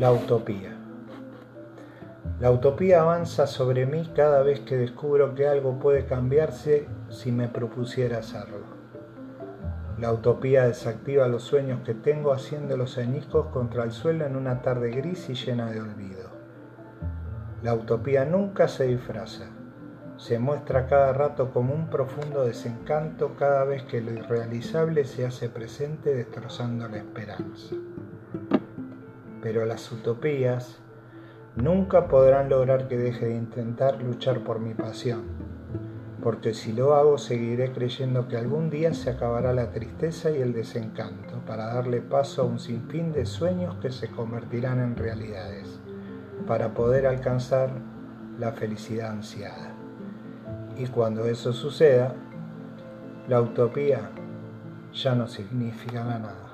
La utopía. La utopía avanza sobre mí cada vez que descubro que algo puede cambiarse si me propusiera hacerlo. La utopía desactiva los sueños que tengo haciéndolos añicos contra el suelo en una tarde gris y llena de olvido. La utopía nunca se disfraza, se muestra cada rato como un profundo desencanto cada vez que lo irrealizable se hace presente destrozando la esperanza pero las utopías nunca podrán lograr que deje de intentar luchar por mi pasión, porque si lo hago seguiré creyendo que algún día se acabará la tristeza y el desencanto para darle paso a un sinfín de sueños que se convertirán en realidades, para poder alcanzar la felicidad ansiada. Y cuando eso suceda, la utopía ya no significará nada.